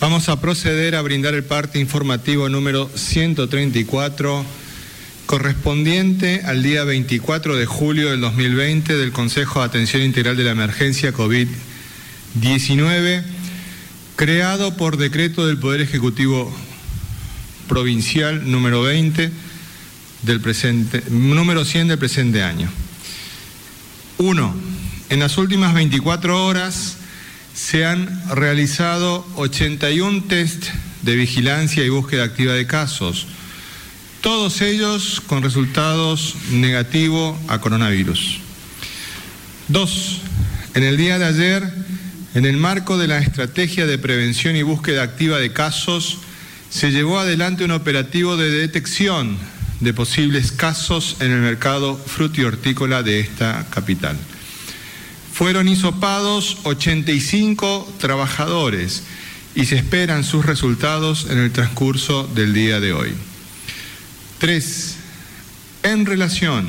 Vamos a proceder a brindar el parte informativo número 134 correspondiente al día 24 de julio del 2020 del Consejo de Atención Integral de la Emergencia COVID-19, creado por decreto del Poder Ejecutivo Provincial número 20 del presente, número 100 del presente año. 1. En las últimas 24 horas se han realizado 81 test de vigilancia y búsqueda activa de casos, todos ellos con resultados negativos a coronavirus. Dos, en el día de ayer, en el marco de la estrategia de prevención y búsqueda activa de casos, se llevó adelante un operativo de detección de posibles casos en el mercado frutihortícola de esta capital. Fueron hisopados 85 trabajadores y se esperan sus resultados en el transcurso del día de hoy. 3. En relación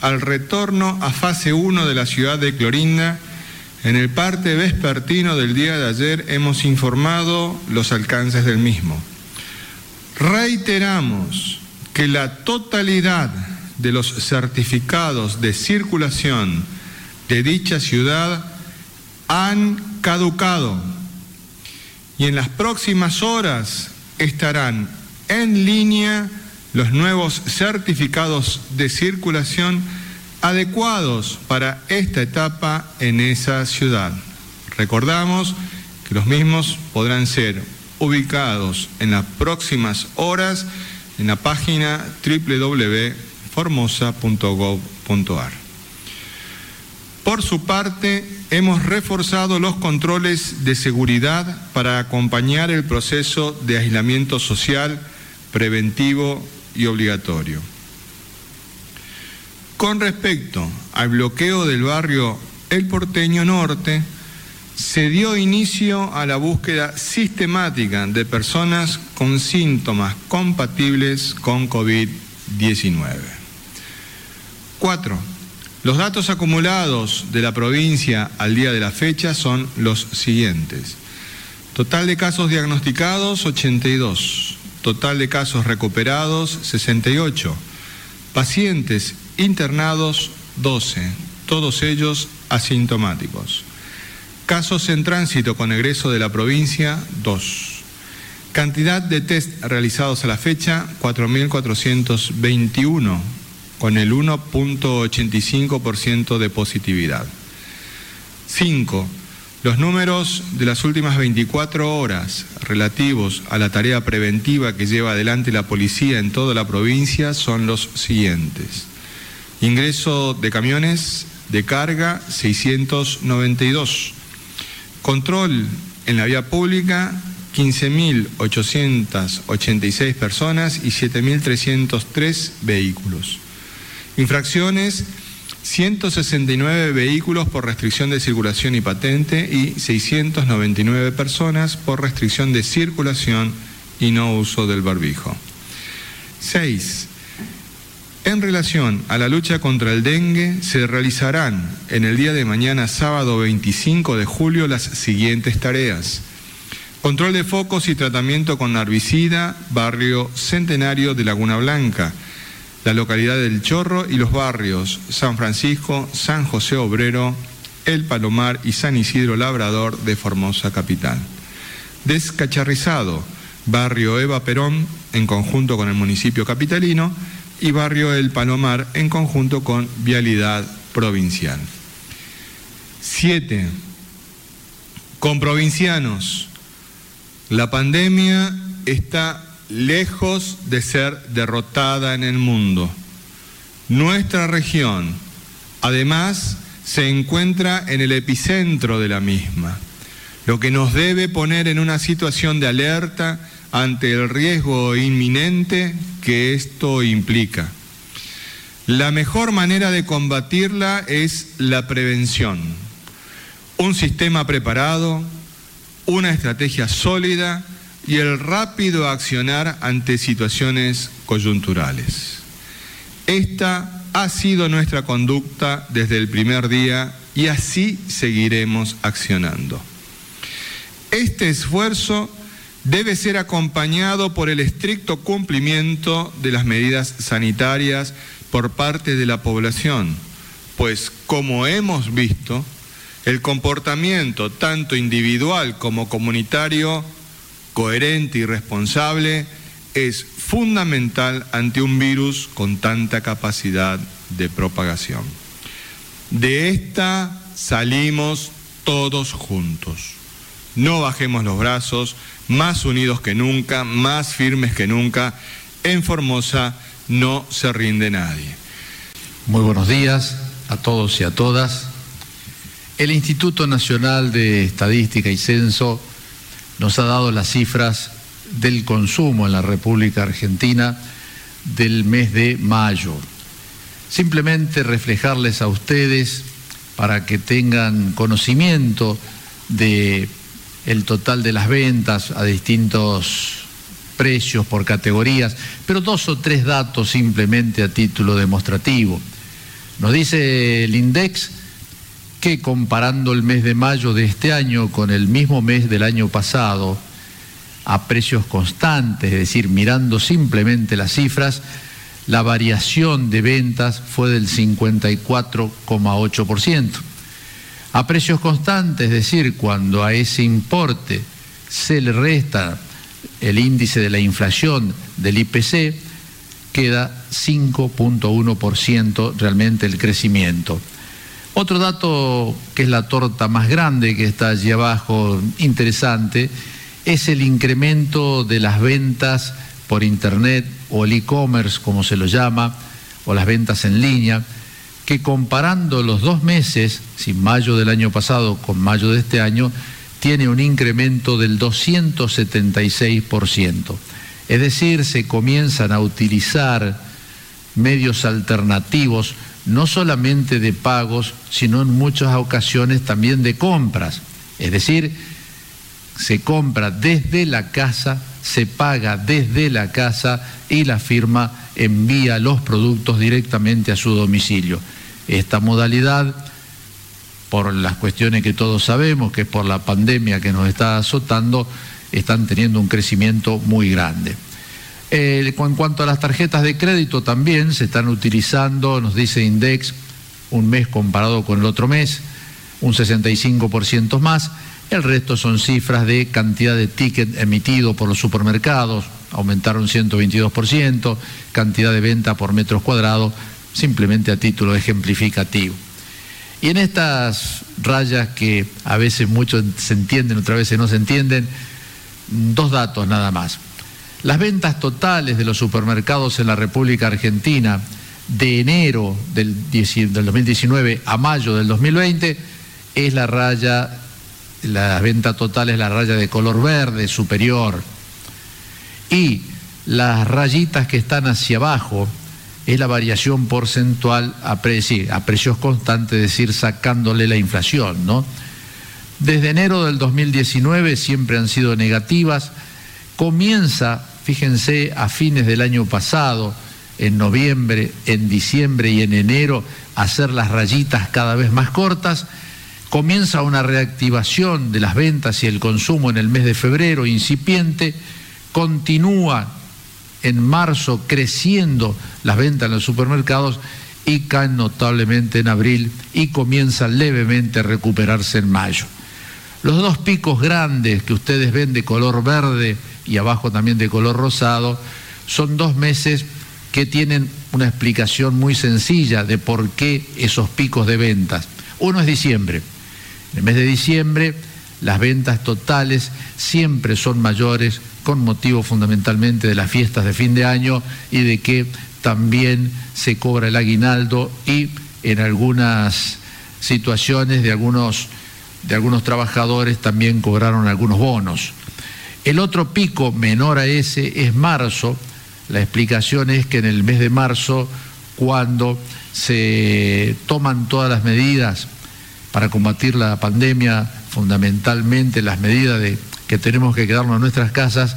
al retorno a fase 1 de la ciudad de Clorinda, en el parte vespertino del día de ayer hemos informado los alcances del mismo. Reiteramos que la totalidad de los certificados de circulación de dicha ciudad han caducado y en las próximas horas estarán en línea los nuevos certificados de circulación adecuados para esta etapa en esa ciudad. Recordamos que los mismos podrán ser ubicados en las próximas horas en la página www.formosa.gov.ar. Por su parte, hemos reforzado los controles de seguridad para acompañar el proceso de aislamiento social preventivo y obligatorio. Con respecto al bloqueo del barrio El Porteño Norte, se dio inicio a la búsqueda sistemática de personas con síntomas compatibles con COVID-19. Cuatro, los datos acumulados de la provincia al día de la fecha son los siguientes. Total de casos diagnosticados, 82. Total de casos recuperados, 68. Pacientes internados, 12. Todos ellos asintomáticos. Casos en tránsito con egreso de la provincia, 2. Cantidad de test realizados a la fecha, 4.421 con el 1.85% de positividad. 5. Los números de las últimas 24 horas relativos a la tarea preventiva que lleva adelante la policía en toda la provincia son los siguientes. Ingreso de camiones de carga 692. Control en la vía pública 15.886 personas y 7.303 vehículos. Infracciones, 169 vehículos por restricción de circulación y patente y 699 personas por restricción de circulación y no uso del barbijo. 6. En relación a la lucha contra el dengue, se realizarán en el día de mañana, sábado 25 de julio, las siguientes tareas. Control de focos y tratamiento con herbicida, barrio Centenario de Laguna Blanca la localidad del Chorro y los barrios San Francisco, San José Obrero, El Palomar y San Isidro Labrador de Formosa Capital. Descacharrizado, barrio Eva Perón en conjunto con el municipio capitalino y barrio El Palomar en conjunto con Vialidad Provincial. 7. Con provincianos. La pandemia está lejos de ser derrotada en el mundo. Nuestra región, además, se encuentra en el epicentro de la misma. lo que nos debe poner en una situación de alerta ante el riesgo inminente que esto implica. La mejor manera de combatirla es la prevención. Un sistema preparado, una estrategia sólida y el rápido accionar ante situaciones coyunturales. Esta ha sido nuestra conducta desde el primer día y así seguiremos accionando. Este esfuerzo debe ser acompañado por el estricto cumplimiento de las medidas sanitarias por parte de la población, pues como hemos visto, el comportamiento tanto individual como comunitario, coherente y responsable, es fundamental ante un virus con tanta capacidad de propagación. De esta salimos todos juntos. No bajemos los brazos, más unidos que nunca, más firmes que nunca. En Formosa no se rinde nadie. Muy buenos días a todos y a todas. El Instituto Nacional de Estadística y Censo nos ha dado las cifras del consumo en la República Argentina del mes de mayo. Simplemente reflejarles a ustedes para que tengan conocimiento de el total de las ventas a distintos precios por categorías, pero dos o tres datos simplemente a título demostrativo. Nos dice el INDEX que comparando el mes de mayo de este año con el mismo mes del año pasado, a precios constantes, es decir, mirando simplemente las cifras, la variación de ventas fue del 54,8%. A precios constantes, es decir, cuando a ese importe se le resta el índice de la inflación del IPC, queda 5.1% realmente el crecimiento. Otro dato que es la torta más grande que está allí abajo, interesante, es el incremento de las ventas por Internet o el e-commerce, como se lo llama, o las ventas en línea que comparando los dos meses, si mayo del año pasado con mayo de este año, tiene un incremento del 276%. Es decir, se comienzan a utilizar medios alternativos, no solamente de pagos, sino en muchas ocasiones también de compras. Es decir, se compra desde la casa, se paga desde la casa y la firma envía los productos directamente a su domicilio. Esta modalidad, por las cuestiones que todos sabemos, que es por la pandemia que nos está azotando, están teniendo un crecimiento muy grande. En cuanto a las tarjetas de crédito también se están utilizando, nos dice Index, un mes comparado con el otro mes, un 65% más. El resto son cifras de cantidad de ticket emitido por los supermercados, aumentaron 122%, cantidad de venta por metros cuadrados simplemente a título ejemplificativo. Y en estas rayas que a veces muchos se entienden, otras veces no se entienden, dos datos nada más. Las ventas totales de los supermercados en la República Argentina de enero del, 2019 a mayo del 2020 es la raya, la venta total es la raya de color verde superior. Y las rayitas que están hacia abajo, es la variación porcentual a, a precios constantes, es decir, sacándole la inflación, ¿no? Desde enero del 2019 siempre han sido negativas. Comienza, fíjense, a fines del año pasado, en noviembre, en diciembre y en enero, hacer las rayitas cada vez más cortas. Comienza una reactivación de las ventas y el consumo en el mes de febrero, incipiente. Continúa en marzo creciendo las ventas en los supermercados y caen notablemente en abril y comienzan levemente a recuperarse en mayo. Los dos picos grandes que ustedes ven de color verde y abajo también de color rosado son dos meses que tienen una explicación muy sencilla de por qué esos picos de ventas. Uno es diciembre. En el mes de diciembre las ventas totales siempre son mayores con motivo fundamentalmente de las fiestas de fin de año y de que también se cobra el aguinaldo y en algunas situaciones de algunos de algunos trabajadores también cobraron algunos bonos. El otro pico menor a ese es marzo. La explicación es que en el mes de marzo, cuando se toman todas las medidas para combatir la pandemia, fundamentalmente las medidas de que tenemos que quedarnos en nuestras casas,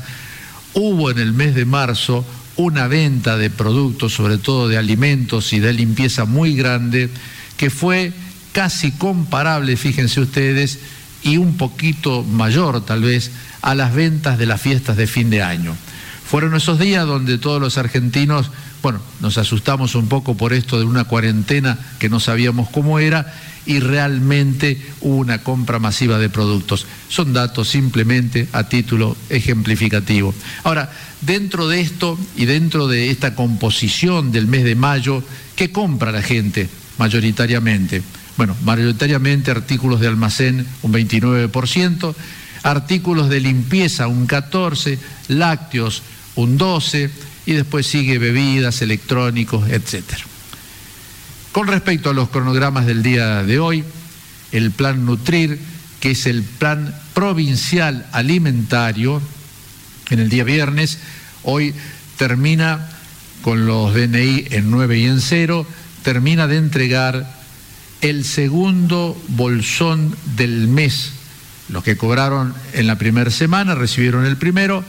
hubo en el mes de marzo una venta de productos, sobre todo de alimentos y de limpieza muy grande, que fue casi comparable, fíjense ustedes, y un poquito mayor tal vez a las ventas de las fiestas de fin de año. Fueron esos días donde todos los argentinos, bueno, nos asustamos un poco por esto de una cuarentena que no sabíamos cómo era y realmente hubo una compra masiva de productos. Son datos simplemente a título ejemplificativo. Ahora, dentro de esto y dentro de esta composición del mes de mayo, ¿qué compra la gente mayoritariamente? Bueno, mayoritariamente artículos de almacén un 29%, artículos de limpieza un 14%, lácteos un 12% y después sigue bebidas, electrónicos, etc. Con respecto a los cronogramas del día de hoy, el plan Nutrir, que es el plan provincial alimentario, en el día viernes, hoy termina con los DNI en 9 y en 0, termina de entregar el segundo bolsón del mes. Los que cobraron en la primera semana recibieron el primero,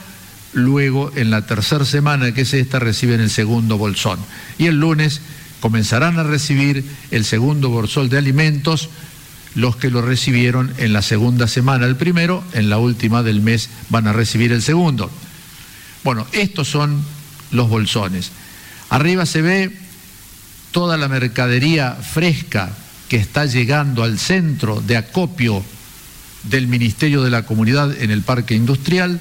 luego en la tercera semana, que es esta, reciben el segundo bolsón. Y el lunes comenzarán a recibir el segundo bolsón de alimentos los que lo recibieron en la segunda semana el primero, en la última del mes van a recibir el segundo. Bueno, estos son los bolsones. Arriba se ve toda la mercadería fresca que está llegando al centro de acopio del Ministerio de la Comunidad en el Parque Industrial.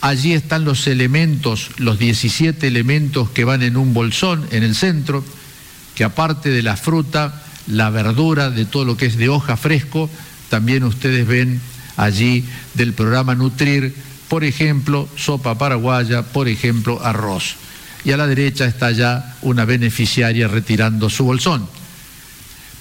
Allí están los elementos, los 17 elementos que van en un bolsón en el centro, que aparte de la fruta, la verdura, de todo lo que es de hoja fresco, también ustedes ven allí del programa Nutrir, por ejemplo, sopa paraguaya, por ejemplo, arroz. Y a la derecha está ya una beneficiaria retirando su bolsón.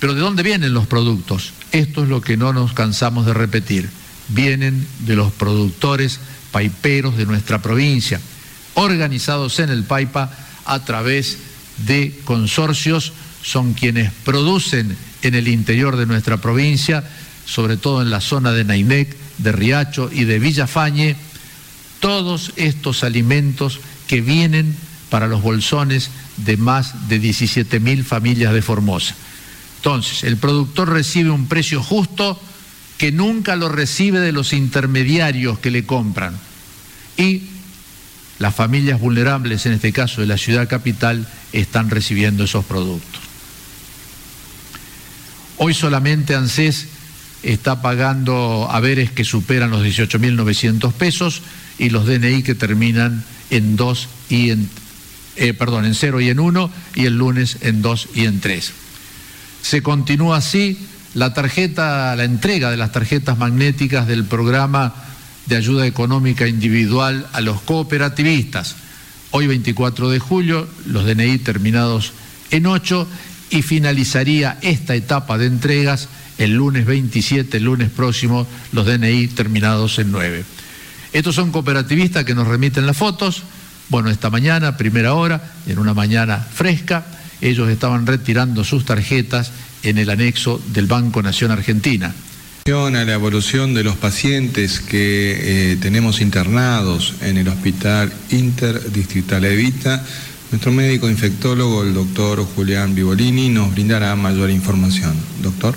Pero ¿de dónde vienen los productos? Esto es lo que no nos cansamos de repetir. Vienen de los productores paiperos de nuestra provincia, organizados en el Paipa a través de consorcios, son quienes producen en el interior de nuestra provincia, sobre todo en la zona de Nainec, de Riacho y de Villafañe, todos estos alimentos que vienen para los bolsones de más de 17 mil familias de Formosa. Entonces, el productor recibe un precio justo que nunca lo recibe de los intermediarios que le compran. Y las familias vulnerables, en este caso de la ciudad capital, están recibiendo esos productos. Hoy solamente ANSES está pagando haberes que superan los 18.900 pesos y los DNI que terminan en 2 y en, eh, perdón, en 0 y en 1 y el lunes en 2 y en 3. Se continúa así la tarjeta, la entrega de las tarjetas magnéticas del programa de ayuda económica individual a los cooperativistas. Hoy 24 de julio, los DNI terminados en 8 y finalizaría esta etapa de entregas el lunes 27, el lunes próximo, los DNI terminados en 9. Estos son cooperativistas que nos remiten las fotos. Bueno, esta mañana, primera hora, en una mañana fresca, ellos estaban retirando sus tarjetas en el anexo del Banco Nación Argentina. A la evolución de los pacientes que eh, tenemos internados en el Hospital Interdistrital Evita, nuestro médico infectólogo, el doctor Julián Vivolini, nos brindará mayor información. Doctor.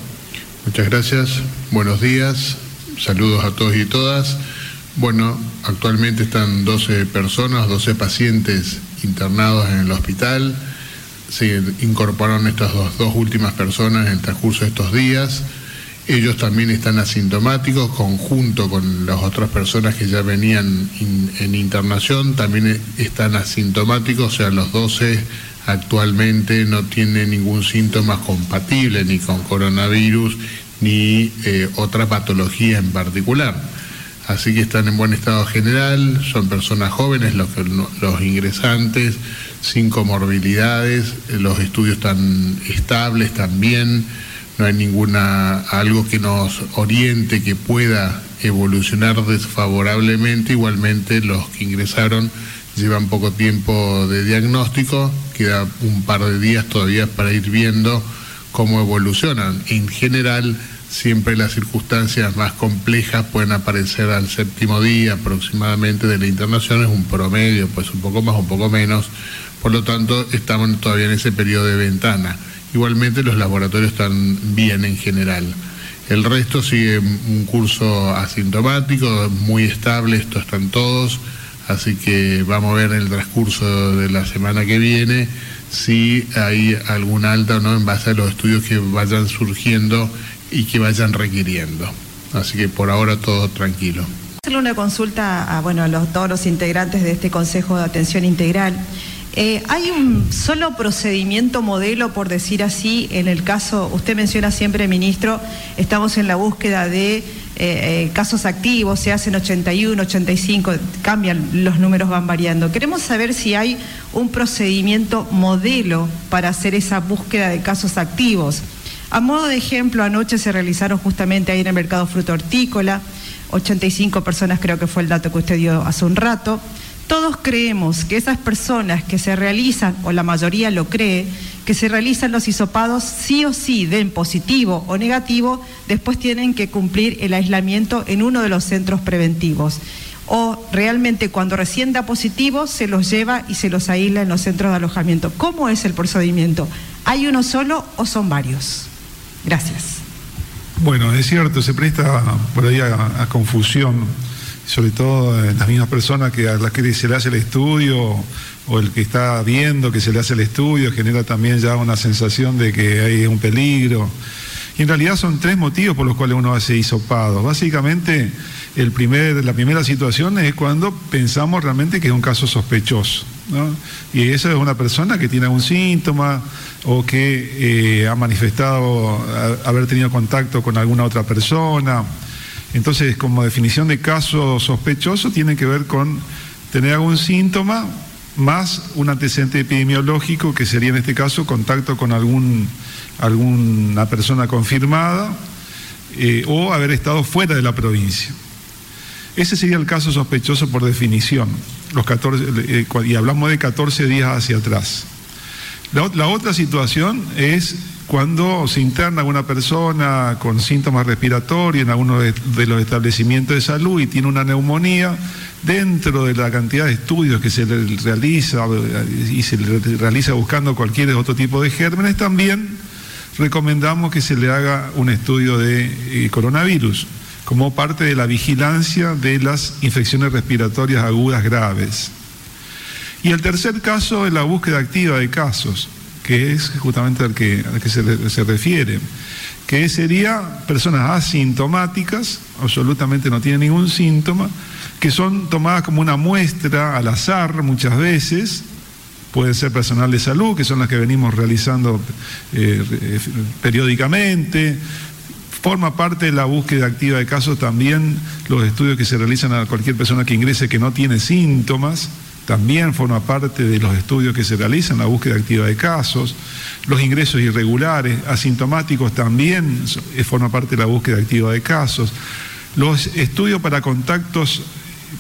Muchas gracias, buenos días, saludos a todos y todas. Bueno, actualmente están 12 personas, 12 pacientes internados en el hospital se incorporaron estas dos, últimas personas en el transcurso de estos días. Ellos también están asintomáticos, conjunto con las otras personas que ya venían en internación, también están asintomáticos, o sea, los 12 actualmente no tienen ningún síntoma compatible ni con coronavirus ni eh, otra patología en particular. Así que están en buen estado general, son personas jóvenes los, ingresantes, sin comorbilidades, los estudios están estables también, no hay ninguna algo que nos oriente que pueda evolucionar desfavorablemente. Igualmente los que ingresaron llevan poco tiempo de diagnóstico, queda un par de días todavía para ir viendo cómo evolucionan. En general, siempre las circunstancias más complejas pueden aparecer al séptimo día aproximadamente de la internación, es un promedio, pues un poco más, un poco menos, por lo tanto estamos todavía en ese periodo de ventana. Igualmente los laboratorios están bien en general. El resto sigue un curso asintomático, muy estable, estos están todos, así que vamos a ver en el transcurso de la semana que viene si hay algún alta o no en base a los estudios que vayan surgiendo y que vayan requiriendo. Así que por ahora todo tranquilo. Hacerle una consulta a, bueno, a todos los integrantes de este Consejo de Atención Integral. Eh, ¿Hay un solo procedimiento modelo, por decir así, en el caso, usted menciona siempre, ministro, estamos en la búsqueda de eh, eh, casos activos, se hacen 81, 85, cambian, los números van variando. Queremos saber si hay un procedimiento modelo para hacer esa búsqueda de casos activos. A modo de ejemplo, anoche se realizaron justamente ahí en el mercado fruto hortícola, 85 personas creo que fue el dato que usted dio hace un rato. Todos creemos que esas personas que se realizan, o la mayoría lo cree, que se realizan los hisopados sí o sí den positivo o negativo, después tienen que cumplir el aislamiento en uno de los centros preventivos. O realmente cuando recién da positivo se los lleva y se los aísla en los centros de alojamiento. ¿Cómo es el procedimiento? ¿Hay uno solo o son varios? Gracias. Bueno, es cierto, se presta por ahí a, confusión, sobre todo en las mismas personas que a las que se le hace el estudio o el que está viendo que se le hace el estudio genera también ya una sensación de que hay un peligro. Y en realidad son tres motivos por los cuales uno hace hisopado. Básicamente, el primer, la primera situación es cuando pensamos realmente que es un caso sospechoso. Y esa es una persona que tiene algún síntoma o que eh, ha manifestado haber tenido contacto con alguna otra persona. Entonces, como definición de caso sospechoso, tiene que ver con tener algún síntoma más un antecedente epidemiológico, que sería en este caso contacto con algún, alguna persona confirmada eh, o haber estado fuera de la provincia. Ese sería el caso sospechoso por definición, los 14, eh, y hablamos de 14 días hacia atrás. La, otra situación es cuando se interna una persona con síntomas respiratorios en alguno de, los establecimientos de salud y tiene una neumonía, dentro de la cantidad de estudios que se realiza y se realiza buscando cualquier otro tipo de gérmenes, también recomendamos que se le haga un estudio de eh, coronavirus como parte de la vigilancia de las infecciones respiratorias agudas graves. Y el tercer caso es la búsqueda activa de casos, que es justamente al que, que se, refiere, que sería personas asintomáticas, absolutamente no tienen ningún síntoma, que son tomadas como una muestra al azar muchas veces, pueden ser personal de salud, que son las que venimos realizando eh, periódicamente, forma parte de la búsqueda activa de casos también los estudios que se realizan a cualquier persona que ingrese que no tiene síntomas, también forma parte de los estudios que se realizan, la búsqueda activa de casos, los ingresos irregulares, asintomáticos también forma parte de la búsqueda activa de casos, los estudios para contactos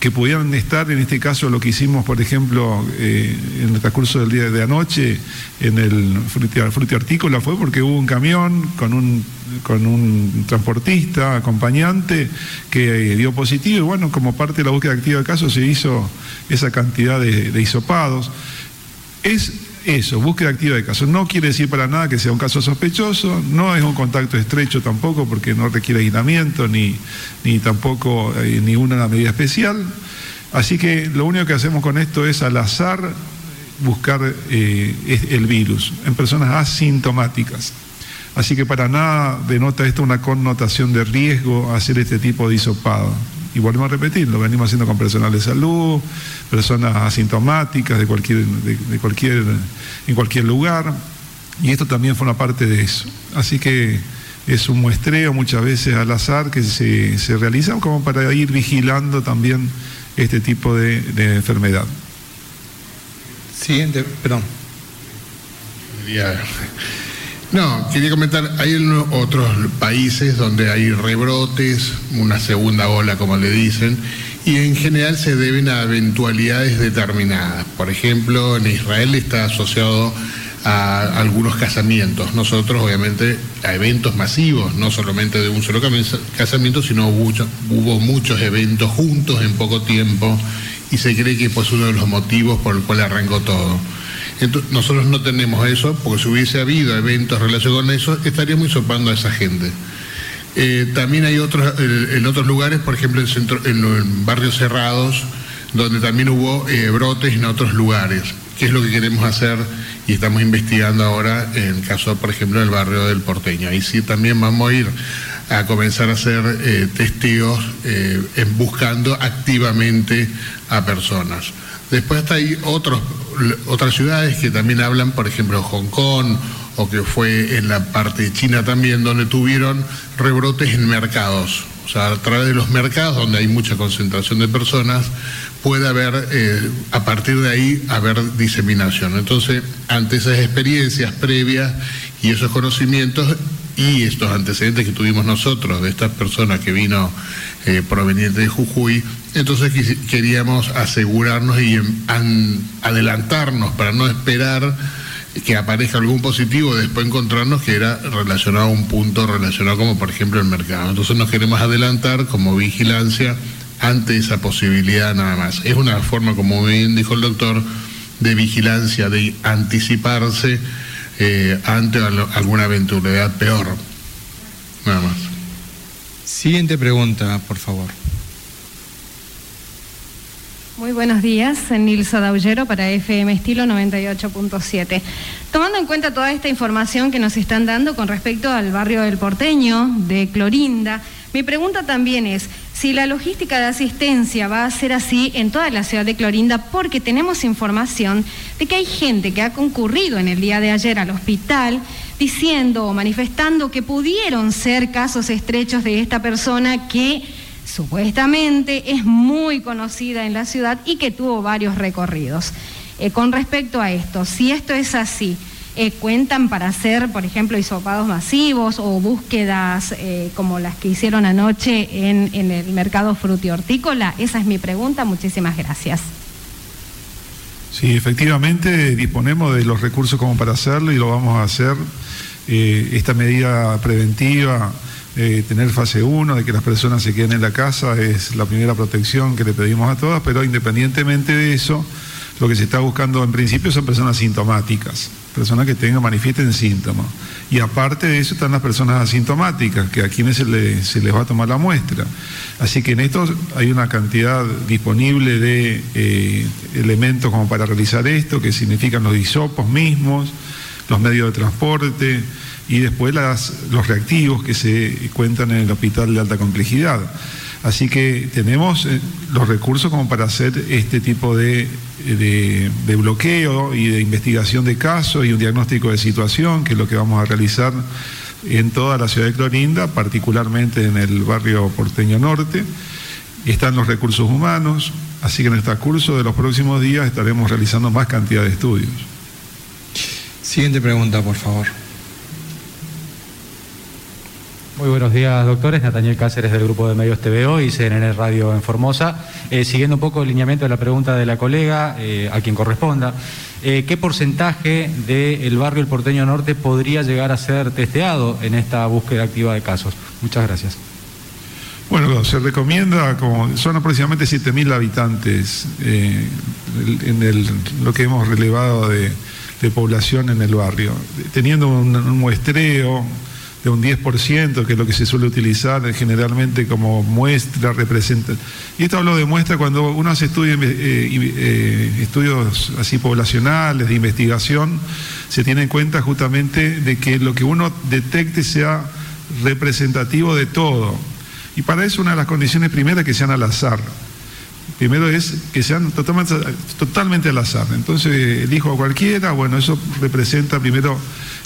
que pudieran estar, en este caso lo que hicimos, por ejemplo, eh, en el transcurso del día de anoche, en el fruti artícola, fue porque hubo un camión con un, con un transportista, acompañante, que eh, dio positivo, y bueno, como parte de la búsqueda activa de casos se hizo esa cantidad de, de hisopados. Es eso, búsqueda activa de casos. No quiere decir para nada que sea un caso sospechoso, no es un contacto estrecho tampoco porque no requiere aislamiento ni, ni tampoco eh, ninguna medida especial. Así que lo único que hacemos con esto es al azar buscar eh, el virus en personas asintomáticas. Así que para nada denota esto una connotación de riesgo hacer este tipo de hisopado. Y volvemos a repetir, lo venimos haciendo con personal de salud, personas asintomáticas de cualquier, de, cualquier, en cualquier lugar. Y esto también forma parte de eso. Así que es un muestreo muchas veces al azar que se, se realiza como para ir vigilando también este tipo de, de enfermedad. Siguiente, perdón. No, quería comentar, hay otros países donde hay rebrotes, una segunda ola como le dicen, y en general se deben a eventualidades determinadas. Por ejemplo, en Israel está asociado a algunos casamientos. Nosotros, obviamente, a eventos masivos, no solamente de un solo casamiento, sino hubo, muchos eventos juntos en poco tiempo y se cree que pues uno de los motivos por el cual arrancó todo. Entonces, nosotros no tenemos eso, porque si hubiese habido eventos relacionados con eso, estaríamos hisopando a esa gente. Eh, también hay otros, en otros lugares, por ejemplo en, centro, en, barrios cerrados, donde también hubo eh, brotes en otros lugares. ¿Qué es lo que queremos hacer? Y estamos investigando ahora en el caso, por ejemplo, del barrio del Porteño. Ahí sí también vamos a ir a comenzar a hacer eh, testigos en buscando activamente a personas. Después hay otros, otras ciudades que también hablan, por ejemplo, Hong Kong o que fue en la parte de China también, donde tuvieron rebrotes en mercados. O sea, a través de los mercados donde hay mucha concentración de personas, puede haber, eh, a partir de ahí, haber diseminación. Entonces, ante esas experiencias previas y esos conocimientos y estos antecedentes que tuvimos nosotros de estas personas que vino eh, provenientes de Jujuy, entonces queríamos asegurarnos y adelantarnos para no esperar que aparezca algún positivo, después encontrarnos que era relacionado a un punto relacionado como por ejemplo el mercado. Entonces nos queremos adelantar como vigilancia ante esa posibilidad nada más. Es una forma, como bien dijo el doctor, de vigilancia, de anticiparse eh, ante alguna eventualidad peor. Nada más. Siguiente pregunta, por favor. Muy buenos días, Nilsa Daullero para FM Estilo 98.7. Tomando en cuenta toda esta información que nos están dando con respecto al barrio del Porteño, de Clorinda, mi pregunta también es si la logística de asistencia va a ser así en toda la ciudad de Clorinda, porque tenemos información de que hay gente que ha concurrido en el día de ayer al hospital diciendo o manifestando que pudieron ser casos estrechos de esta persona que supuestamente es muy conocida en la ciudad y que tuvo varios recorridos. Eh, con respecto a esto, si esto es así, eh, ¿cuentan para hacer, por ejemplo, hisopados masivos o búsquedas eh, como las que hicieron anoche en, el mercado frutihortícola? Esa es mi pregunta. Muchísimas gracias. Sí, efectivamente disponemos de los recursos como para hacerlo y lo vamos a hacer. esta medida preventiva eh, tener fase 1, de que las personas se queden en la casa, es la primera protección que le pedimos a todas, pero independientemente de eso, lo que se está buscando en principio son personas sintomáticas, personas que tengan, manifiesten síntomas. Y aparte de eso están las personas asintomáticas, que a quienes se, les va a tomar la muestra. Así que en esto hay una cantidad disponible de eh, elementos como para realizar esto, que significan los disopos mismos, los medios de transporte, y después los reactivos que se cuentan en el hospital de alta complejidad. Así que tenemos eh, los recursos como para hacer este tipo de, de, bloqueo y de investigación de casos y un diagnóstico de situación, que es lo que vamos a realizar en toda la ciudad de Clorinda, particularmente en el barrio porteño norte. Están los recursos humanos, así que en este curso de los próximos días estaremos realizando más cantidad de estudios. Siguiente pregunta, por favor. Muy buenos días, doctores. Nathaniel Cáceres del Grupo de Medios TVO y CNN Radio en Formosa. Eh, siguiendo un poco el lineamiento de la pregunta de la colega, eh, a quien corresponda, eh, ¿qué porcentaje del barrio El Porteño Norte podría llegar a ser testeado en esta búsqueda activa de casos? Muchas gracias. Bueno, se recomienda, como son aproximadamente 7.000 habitantes en lo que hemos relevado de, población en el barrio, teniendo un muestreo de un 10%, que es lo que se suele utilizar generalmente como muestra, representa. Y esto hablo de muestra cuando uno hace estudios, eh, eh, estudios así poblacionales, de investigación, se tiene en cuenta justamente de que lo que uno detecte sea representativo de todo. Y para eso una de las condiciones primeras es que sean al azar. Primero es que sean totalmente, al azar. Entonces elijo a cualquiera, bueno, eso representa primero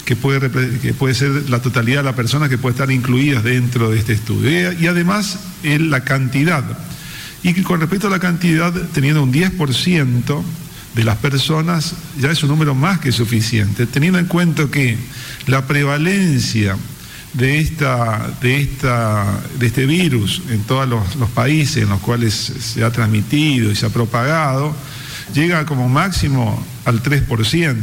que puede, que puede ser la totalidad de las personas que puede estar incluidas dentro de este estudio. Y, además la cantidad. Y con respecto a la cantidad, teniendo un 10%, de las personas ya es un número más que suficiente, teniendo en cuenta que la prevalencia de, esta, de, esta, de este virus en todos los, países en los cuales se ha transmitido y se ha propagado, llega como máximo al 3%.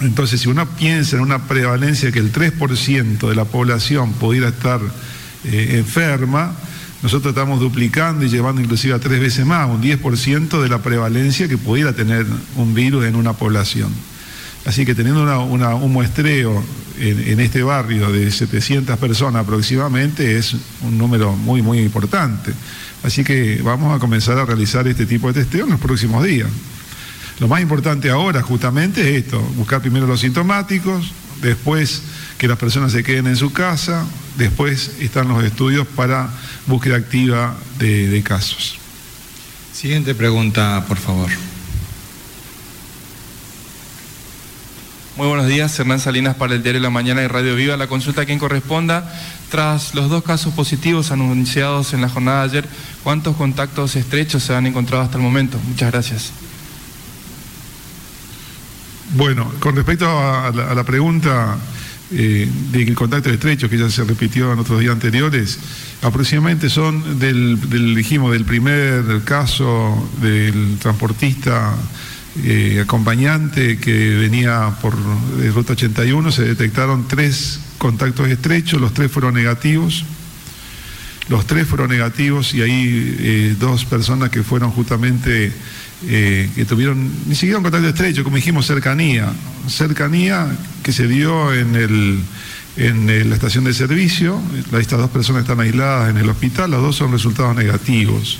Entonces, si uno piensa en una prevalencia que el 3% de la población pudiera estar eh, enferma, nosotros estamos duplicando y llevando inclusive a tres veces más, un 10% de la prevalencia que pudiera tener un virus en una población. Así que teniendo un muestreo en, este barrio de 700 personas aproximadamente es un número muy, muy importante. Así que vamos a comenzar a realizar este tipo de testeo en los próximos días. Lo más importante ahora justamente es esto, buscar primero los sintomáticos, después que las personas se queden en su casa, después están los estudios para búsqueda activa de casos. Siguiente pregunta, por favor. Muy buenos días, Hernán Salinas para el Diario La Mañana y Radio Viva. La consulta a quien corresponda. Tras los dos casos positivos anunciados en la jornada de ayer, ¿cuántos contactos estrechos se han encontrado hasta el momento? Muchas gracias. Bueno, con respecto a la, a la pregunta eh, del contacto estrecho que ya se repitió en otros días anteriores, aproximadamente son del dijimos, del primer caso del transportista eh, acompañante que venía por eh, ruta 81, se detectaron tres contactos estrechos, los tres fueron negativos. Los tres fueron negativos y hay eh, dos personas que fueron justamente, que tuvieron ni siquiera un contacto estrecho, como dijimos, cercanía. Cercanía que se dio en, el, en la estación de servicio. Estas dos personas están aisladas en el hospital, los dos son resultados negativos.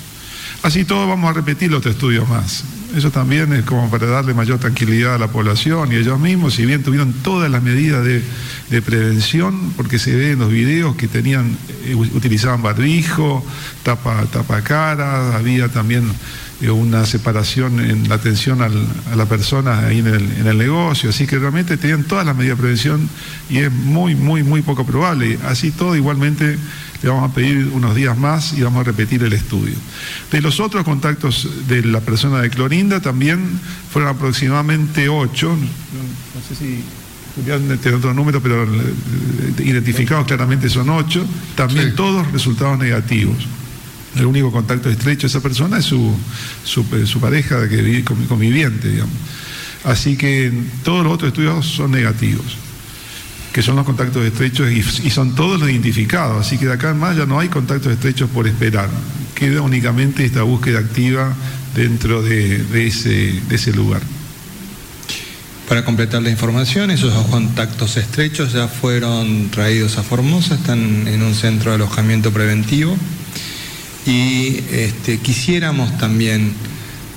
Así todo vamos a repetir los estudios más. Eso también es como para darle mayor tranquilidad a la población y ellos mismos, si bien tuvieron todas las medidas de, prevención, porque se ve en los videos que tenían, eh, utilizaban barbijo, tapa, tapa cara, había también eh, una separación en la atención a la persona ahí en el, negocio, así que realmente tenían todas las medidas de prevención y es muy, muy, muy poco probable. Así todo igualmente le vamos a pedir unos días más y vamos a repetir el estudio. De los otros contactos de la persona de Clorinda también fueron aproximadamente ocho, no sé si Julián tiene otro número, pero identificados claramente son ocho, también sí. todos resultados negativos. El único contacto estrecho de esa persona es su, su, su pareja que conviviente, digamos. Así que todos los otros estudios son negativos que son los contactos estrechos y, son todos los identificados, así que de acá en más ya no hay contactos estrechos por esperar, queda únicamente esta búsqueda activa dentro de, ese, lugar. Para completar la información, esos contactos estrechos ya fueron traídos a Formosa, están en un centro de alojamiento preventivo. Y este, quisiéramos también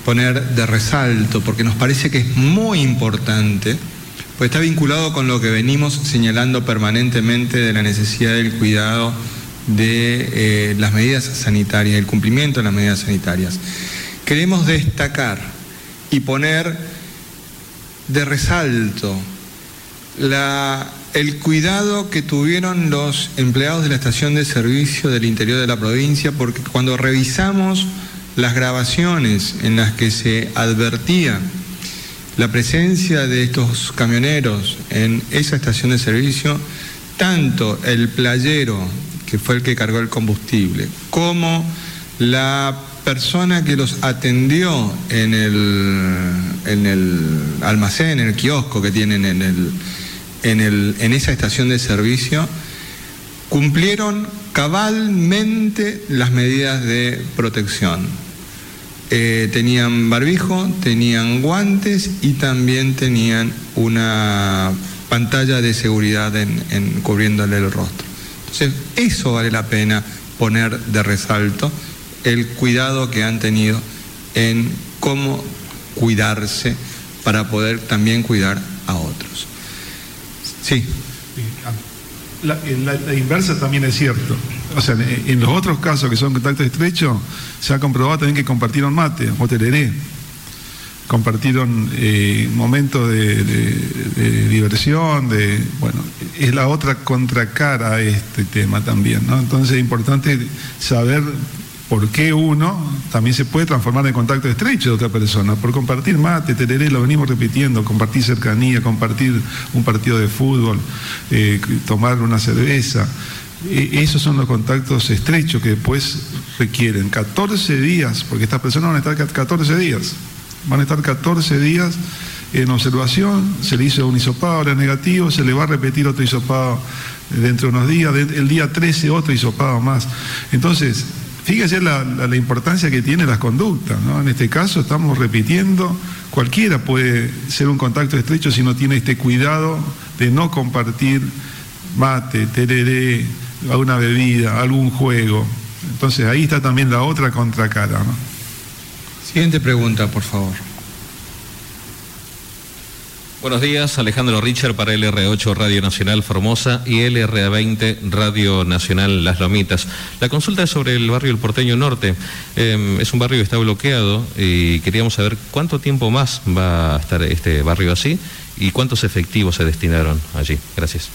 poner de resalto, porque nos parece que es muy importante, pues está vinculado con lo que venimos señalando permanentemente de la necesidad del cuidado de eh, las medidas sanitarias, el cumplimiento de las medidas sanitarias. Queremos destacar y poner de resalto el cuidado que tuvieron los empleados de la estación de servicio del interior de la provincia, porque cuando revisamos las grabaciones en las que se advertía la presencia de estos camioneros en esa estación de servicio, tanto el playero, que fue el que cargó el combustible, como la persona que los atendió en el, en el almacén, en el kiosco que tienen en, el, en, el, en esa estación de servicio, cumplieron cabalmente las medidas de protección eh, tenían barbijo, tenían guantes y también tenían una pantalla de seguridad en, cubriéndole el rostro. Entonces, eso vale la pena poner de resalto, el cuidado que han tenido en cómo cuidarse para poder también cuidar a otros. Sí. La, inversa también es cierto o sea, en los otros casos que son contactos estrechos, se ha comprobado también que compartieron mate o tereré, compartieron eh, momentos de, de, de, diversión, de, bueno, es la otra contracara a este tema también, ¿no? Entonces es importante saber por qué uno también se puede transformar en contacto estrecho de otra persona, por compartir mate, tereré, lo venimos repitiendo, compartir cercanía, compartir un partido de fútbol, eh, tomar una cerveza. E, esos son los contactos estrechos que después requieren 14 días, porque estas personas van a estar 14 días, van a estar 14 días en observación, se le hizo un hisopado, ahora negativo, se le va a repetir otro hisopado dentro de unos días, el día 13 otro hisopado más. Entonces, fíjese la, importancia que tiene las conductas, ¿no? En este caso estamos repitiendo, cualquiera puede ser un contacto estrecho si no tiene este cuidado de no compartir mate, tereré, alguna bebida, algún juego. Entonces ahí está también la otra contracara. Siguiente pregunta, por favor. Buenos días, Alejandro Richard para LR8 Radio Nacional Formosa y LRA20 Radio Nacional Las Lomitas. La consulta es sobre el barrio El Porteño Norte. Em, es un barrio que está bloqueado y queríamos saber cuánto tiempo más va a estar este barrio así y cuántos efectivos se destinaron allí. Gracias.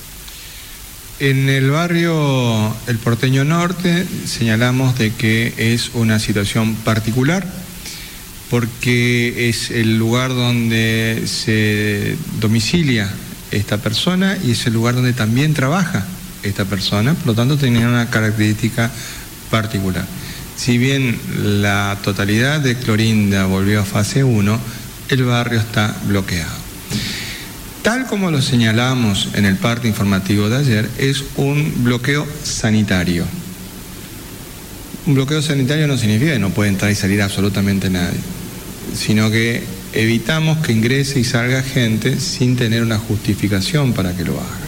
En el barrio El Porteño Norte señalamos de que es una situación particular porque es el lugar donde se domicilia esta persona y es el lugar donde también trabaja esta persona, por lo tanto tiene una característica particular. Si bien la totalidad de Clorinda volvió a fase 1, el barrio está bloqueado. Tal como lo señalamos en el parte informativo de ayer, es un bloqueo sanitario. Un bloqueo sanitario no significa que no puede entrar y salir absolutamente nadie sino que evitamos que ingrese y salga gente sin tener una justificación para que lo haga.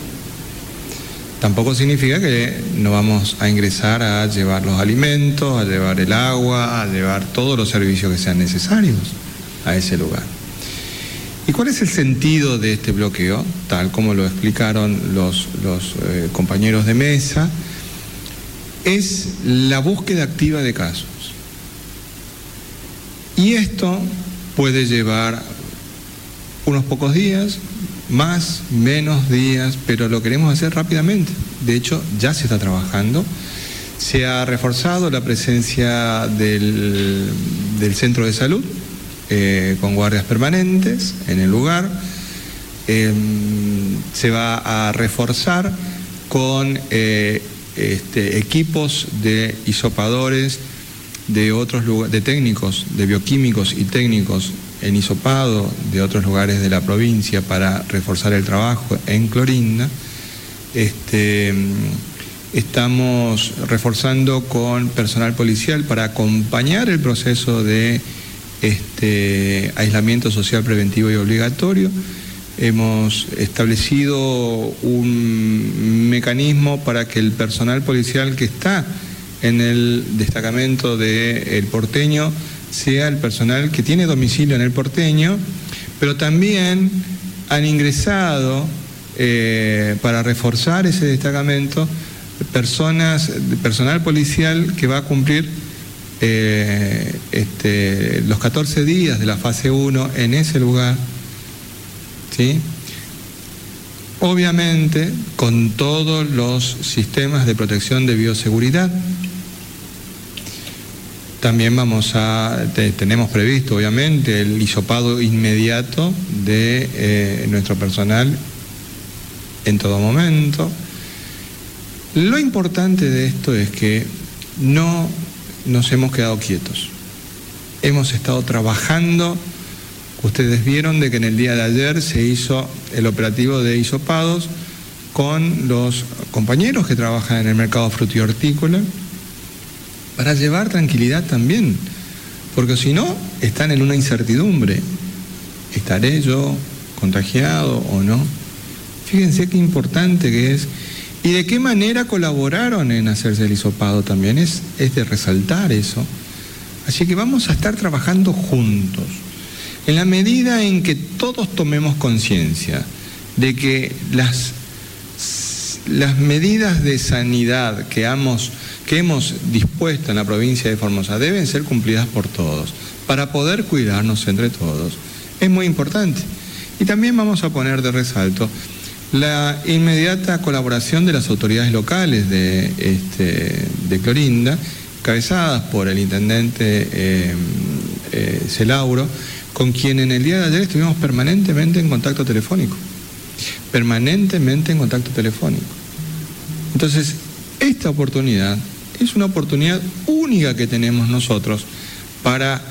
Tampoco significa que no vamos a ingresar a llevar los alimentos, a llevar el agua, a llevar todos los servicios que sean necesarios a ese lugar. ¿Y cuál es el sentido de este bloqueo? Tal como lo explicaron los, eh, compañeros de mesa, es la búsqueda activa de casos. Y esto puede llevar unos pocos días, más, menos días, pero lo queremos hacer rápidamente. De hecho, ya se está trabajando. Se ha reforzado la presencia del, centro de salud eh, con guardias permanentes en el lugar. Em, se va a reforzar con eh, este, equipos de isopadores de otros lugares, de técnicos, de bioquímicos y técnicos en Isopado, de otros lugares de la provincia para reforzar el trabajo en Clorinda. Este, estamos reforzando con personal policial para acompañar el proceso de este, aislamiento social preventivo y obligatorio. Hemos establecido un mecanismo para que el personal policial que está en el destacamento del porteño sea el personal que tiene domicilio en el porteño, pero también han ingresado eh, para reforzar ese destacamento personas, personal policial que va a cumplir eh, este, los 14 días de la fase 1 en ese lugar. ¿sí? Obviamente con todos los sistemas de protección de bioseguridad también tenemos previsto obviamente el hisopado inmediato de eh, nuestro personal en todo momento. Lo importante de esto es que no nos hemos quedado quietos. Hemos estado trabajando, ustedes vieron de que en el día de ayer se hizo el operativo de hisopados con los compañeros que trabajan en el mercado frutihortícola, para llevar tranquilidad también, porque si no, están en una incertidumbre. ¿Estaré yo contagiado o no? Fíjense qué importante que es. Y de qué manera colaboraron en hacerse el hisopado también. Es, es de resaltar eso. Así que vamos a estar trabajando juntos. En la medida en que todos tomemos conciencia de que las, las medidas de sanidad que hemos que hemos dispuesto en la provincia de Formosa deben ser cumplidas por todos, para poder cuidarnos entre todos. Es muy importante. Y también vamos a poner de resalto la inmediata colaboración de las autoridades locales de, este, de Clorinda cabezadas por el intendente eh, eh, Celauro, con quien en el día de ayer estuvimos permanentemente en contacto telefónico. Permanentemente en contacto telefónico. Entonces, esta oportunidad es una oportunidad única que tenemos nosotros para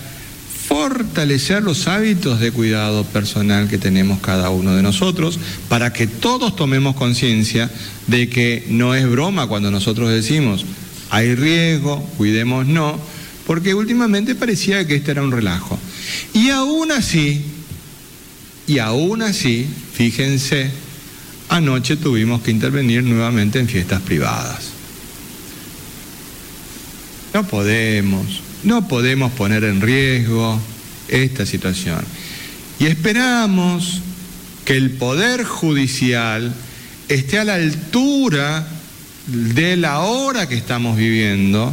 fortalecer los hábitos de cuidado personal que tenemos cada uno de nosotros, para que todos tomemos conciencia de que no es broma cuando nosotros decimos hay riesgo, cuidémonos, porque últimamente parecía que este era un relajo. Y aún así, y aún así, fíjense, anoche tuvimos que intervenir nuevamente en fiestas privadas. No podemos, no podemos poner en riesgo esta situación. Y esperamos que el Poder Judicial esté a la altura de la hora que estamos viviendo,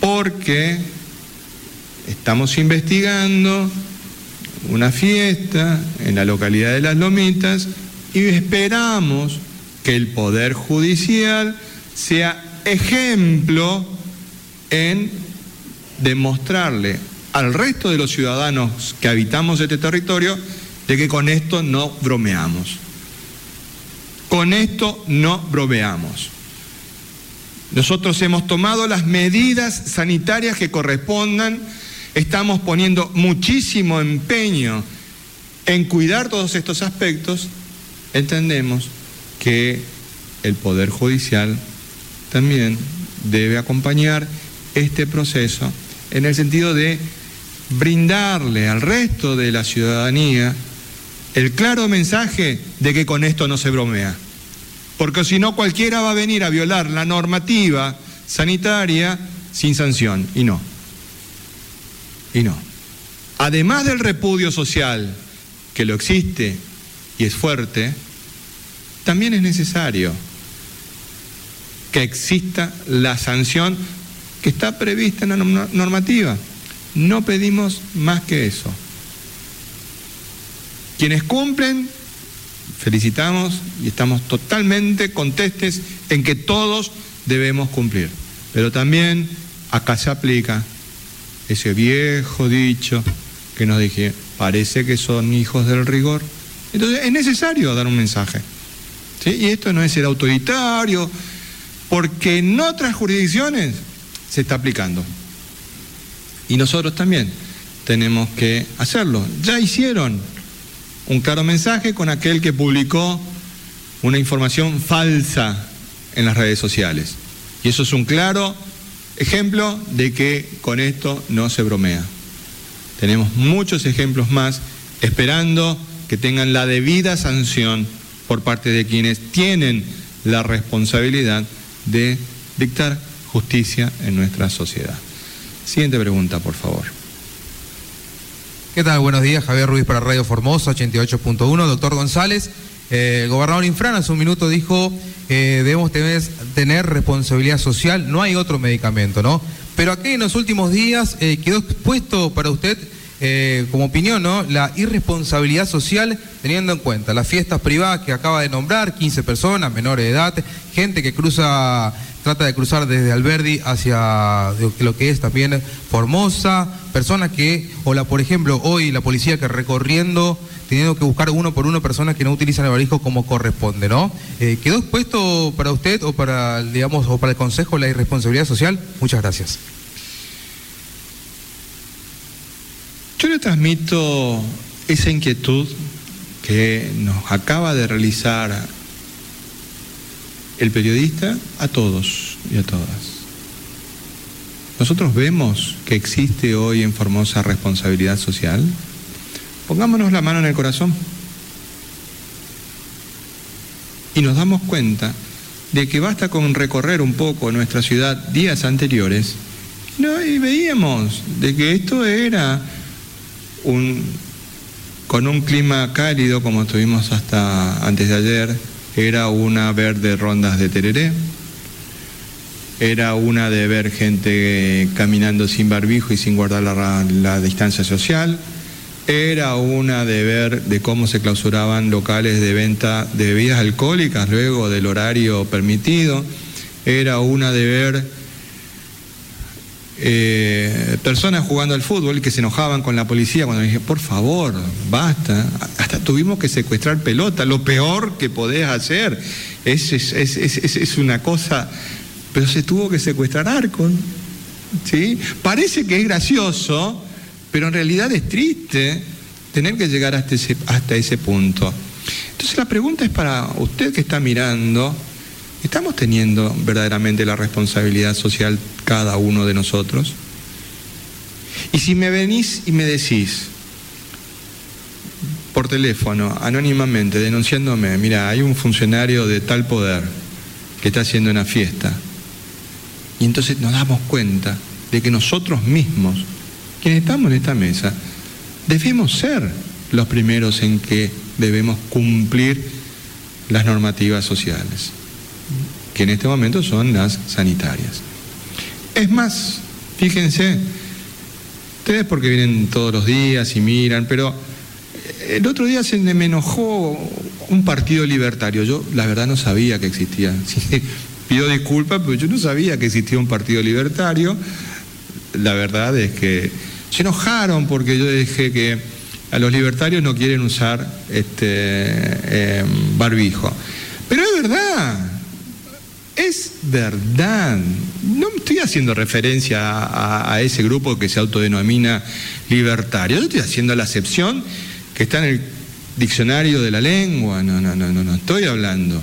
porque estamos investigando una fiesta en la localidad de Las Lomitas y esperamos que el Poder Judicial sea ejemplo en demostrarle al resto de los ciudadanos que habitamos este territorio de que con esto no bromeamos. Con esto no bromeamos. Nosotros hemos tomado las medidas sanitarias que correspondan, estamos poniendo muchísimo empeño en cuidar todos estos aspectos, entendemos que el Poder Judicial también debe acompañar este proceso en el sentido de brindarle al resto de la ciudadanía el claro mensaje de que con esto no se bromea. Porque si no, cualquiera va a venir a violar la normativa sanitaria sin sanción. Y no. Y no. Además del repudio social, que lo existe y es fuerte, también es necesario que exista la sanción que está prevista en la normativa. No pedimos más que eso. Quienes cumplen, felicitamos y estamos totalmente contestes en que todos debemos cumplir. Pero también acá se aplica ese viejo dicho que nos dije, parece que son hijos del rigor. Entonces es necesario dar un mensaje. Y esto no es ser autoritario, porque en otras jurisdicciones se está aplicando. Y nosotros también tenemos que hacerlo. Ya hicieron un claro mensaje con aquel que publicó una información falsa en las redes sociales. Y eso es un claro ejemplo de que con esto no se bromea. Tenemos muchos ejemplos más esperando que tengan la debida sanción por parte de quienes tienen la responsabilidad de dictar justicia en nuestra sociedad. Siguiente pregunta, por favor. ¿Qué tal? Buenos días, Javier Ruiz para Radio Formosa, 88.1. Doctor González, eh, el gobernador Infran hace un minuto dijo que debemos tener, responsabilidad social, no hay otro medicamento, ¿no? Pero aquí en los últimos días eh, quedó expuesto para usted, eh, como opinión, ¿no? La irresponsabilidad social teniendo en cuenta las fiestas privadas que acaba de nombrar, 15 personas, menores de edad, gente que cruza trata de cruzar desde Alberdi hacia lo que es también Formosa, personas que, o la, por ejemplo, hoy la policía que recorriendo, teniendo que buscar uno por uno personas que no utilizan el barbijo como corresponde, ¿no? Eh, ¿Quedó expuesto para usted o para, digamos, o para el Consejo la irresponsabilidad social? Muchas gracias. Yo le transmito esa inquietud que nos acaba de realizar el periodista a todos y a todas. Nosotros vemos que existe hoy en Formosa responsabilidad social. Pongámonos la mano en el corazón. Y nos damos cuenta de que basta con recorrer un poco nuestra ciudad días anteriores y veíamos de que esto era un, con un clima cálido como estuvimos hasta antes de ayer, era una ver de rondas de tereré, era una de ver gente caminando sin barbijo y sin guardar la, distancia social, era una de ver de cómo se clausuraban locales de venta de bebidas alcohólicas luego del horario permitido, era una de ver eh, personas jugando al fútbol que se enojaban con la policía cuando dije, por favor, basta. Hasta tuvimos que secuestrar pelota, lo peor que podés hacer. Es, es, es, es una cosa, pero se tuvo que secuestrar Arcon. ¿sí? Parece que es gracioso, pero en realidad es triste tener que llegar hasta ese, hasta ese punto. Entonces la pregunta es para usted que está mirando, ¿estamos teniendo verdaderamente la responsabilidad social cada uno de nosotros? Y si me venís y me decís por teléfono, anónimamente, denunciándome, mira, hay un funcionario de tal poder que está haciendo una fiesta, y entonces nos damos cuenta de que nosotros mismos, quienes estamos en esta mesa, debemos ser los primeros en que debemos cumplir las normativas sociales, que en este momento son las sanitarias. Es más, fíjense, ustedes porque vienen todos los días y miran, pero el otro día se me enojó un partido libertario. Yo la verdad no sabía que existía. Pido disculpas, pero yo no sabía que existía un partido libertario. La verdad es que se enojaron porque yo dije que a los libertarios no quieren usar este em, barbijo. Pero es verdad, es verdad. No estoy haciendo referencia a, ese grupo que se autodenomina libertario. Yo estoy haciendo la acepción que está en el diccionario de la lengua. No, no, no, no, no estoy hablando.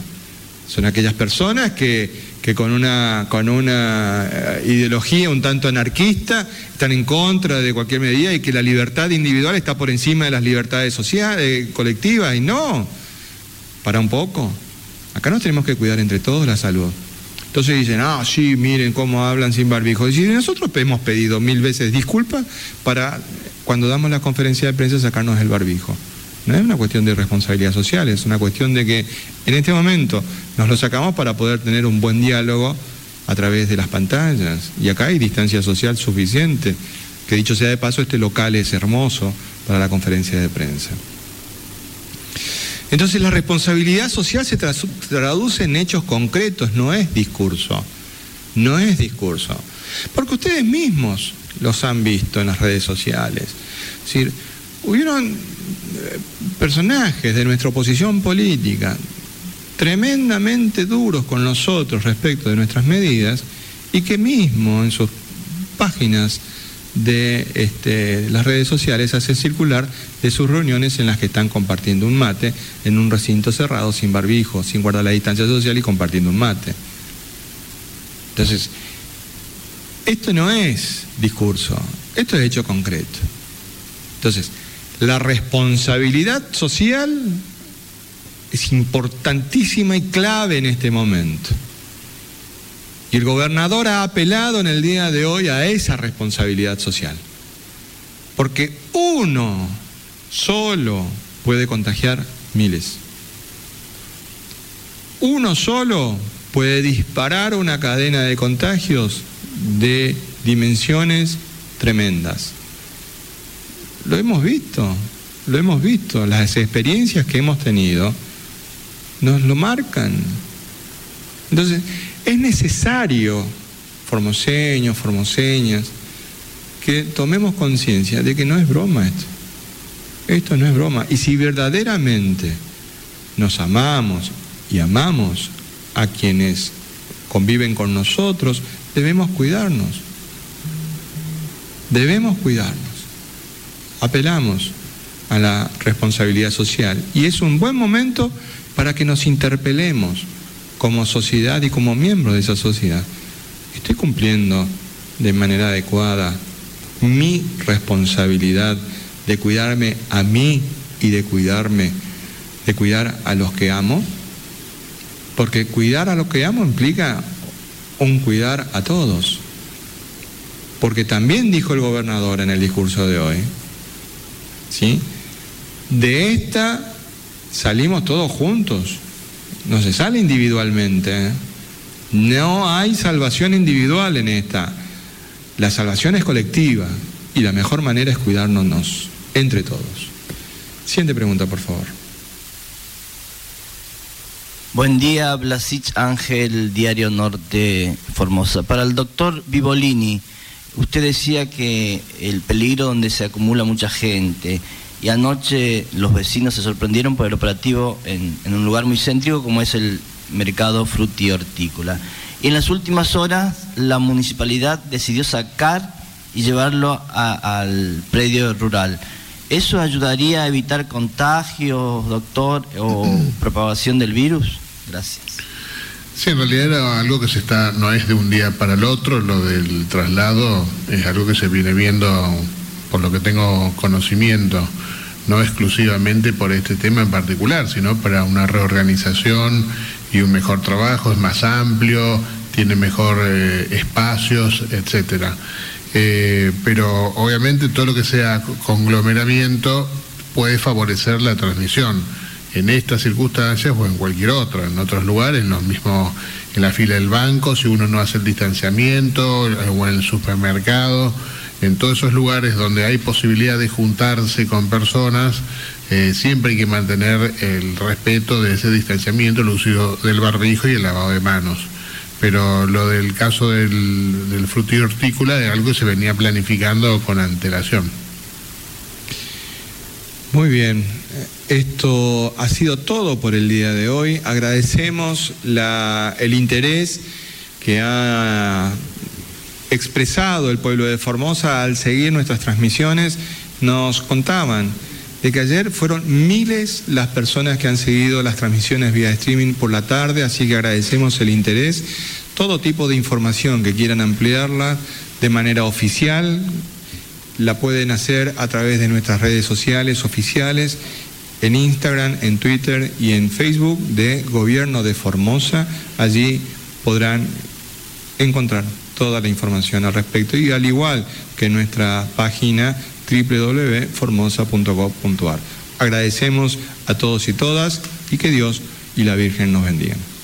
Son aquellas personas que que con una, con una eh, ideología un tanto anarquista están en contra de cualquier medida y que la libertad individual está por encima de las libertades sociales, colectivas, y no, para un poco. Acá nos tenemos que cuidar entre todos la salud. Entonces dicen, ah, sí, miren cómo hablan sin barbijo. Y nosotros hemos pedido mil veces disculpas para cuando damos la conferencia de prensa sacarnos el barbijo. No es una cuestión de responsabilidad social, es una cuestión de que en este momento nos lo sacamos para poder tener un buen diálogo a través de las pantallas. Y acá hay distancia social suficiente, que dicho sea de paso, este local es hermoso para la conferencia de prensa. Entonces la responsabilidad social se traduce en hechos concretos, no es discurso, no es discurso. Porque ustedes mismos los han visto en las redes sociales. Es decir, hubieron personajes de nuestra oposición política tremendamente duros con nosotros respecto de nuestras medidas y que mismo en sus páginas de este, las redes sociales hacen circular de sus reuniones en las que están compartiendo un mate en un recinto cerrado, sin barbijo, sin guardar la distancia social y compartiendo un mate. Entonces, esto no es discurso, esto es hecho concreto. Entonces, la responsabilidad social es importantísima y clave en este momento. Y el gobernador ha apelado en el día de hoy a esa responsabilidad social. Porque uno solo puede contagiar miles. Uno solo puede disparar una cadena de contagios de dimensiones tremendas. Lo hemos visto, lo hemos visto, las experiencias que hemos tenido nos lo marcan. Entonces, es necesario, formoseños, formoseñas, que tomemos conciencia de que no es broma esto. Esto no es broma. Y si verdaderamente nos amamos y amamos a quienes conviven con nosotros, debemos cuidarnos. Debemos cuidarnos apelamos a la responsabilidad social. Y es un buen momento para que nos interpelemos como sociedad y como miembros de esa sociedad. ¿Estoy cumpliendo de manera adecuada mi responsabilidad de cuidarme a mí y de cuidarme, de cuidar a los que amo? Porque cuidar a los que amo implica un cuidar a todos. Porque también dijo el gobernador en el discurso de hoy, ¿sí? De esta salimos todos juntos, no se sale individualmente. ¿eh? No hay salvación individual en esta. La salvación es colectiva y la mejor manera es cuidarnos entre todos. Siguiente pregunta, por favor. Buen día, Blasich Ángel, Diario Norte Formosa. Para el doctor Vivolini, usted decía que el peligro donde se acumula mucha gente, y anoche los vecinos se sorprendieron por el operativo en, un lugar muy céntrico como es el mercado fruti hortícola. Y en las últimas horas la municipalidad decidió sacar y llevarlo al predio rural. ¿Eso ayudaría a evitar contagios, doctor, o propagación del virus? Gracias. Sí, en realidad era algo que se está, no es de un día para el otro, lo del traslado es algo que se viene viendo, por lo que tengo conocimiento, no exclusivamente por este tema en particular, sino para una reorganización y un mejor trabajo, es más amplio, tiene mejor eh, espacios, etcétera. Eh, pero obviamente todo lo que sea conglomeramiento puede favorecer la transmisión. En estas circunstancias o en cualquier otra, en otros lugares, en los mismos, en la fila del banco, si uno no hace el distanciamiento, o en el supermercado, en todos esos lugares donde hay posibilidad de juntarse con personas, eh, siempre hay que mantener el respeto de ese distanciamiento, el uso del barbijo y el lavado de manos pero lo del caso del, del hortícola es algo que se venía planificando con antelación. Muy bien, esto ha sido todo por el día de hoy. Agradecemos el interés que ha expresado el pueblo de Formosa al seguir nuestras transmisiones. Nos contaban de que ayer fueron miles las personas que han seguido las transmisiones vía streaming por la tarde, así que agradecemos el interés. Todo tipo de información que quieran ampliarla de manera oficial, la pueden hacer a través de nuestras redes sociales oficiales, en Instagram, en Twitter y en Facebook de Gobierno de Formosa. Allí podrán encontrar toda la información al respecto y al igual que nuestra página www.formosa.gov.ar. Agradecemos a todos y todas y que Dios y la Virgen nos bendigan.